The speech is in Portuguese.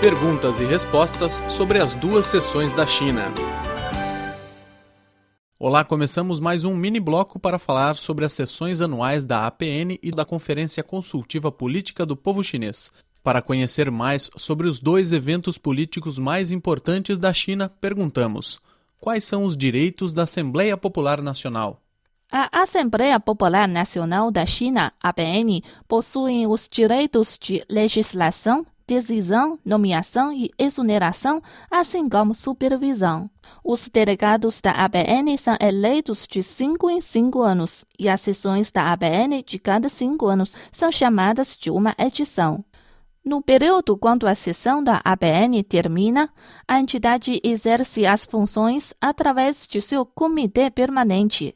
Perguntas e respostas sobre as duas sessões da China. Olá, começamos mais um mini bloco para falar sobre as sessões anuais da APN e da Conferência Consultiva Política do Povo Chinês. Para conhecer mais sobre os dois eventos políticos mais importantes da China, perguntamos: quais são os direitos da Assembleia Popular Nacional? A Assembleia Popular Nacional da China, APN, possui os direitos de legislação, decisão, nomeação e exoneração, assim como supervisão. Os delegados da ABN são eleitos de cinco em cinco anos e as sessões da ABN de cada cinco anos são chamadas de uma edição. No período quando a sessão da ABN termina, a entidade exerce as funções através de seu comitê permanente,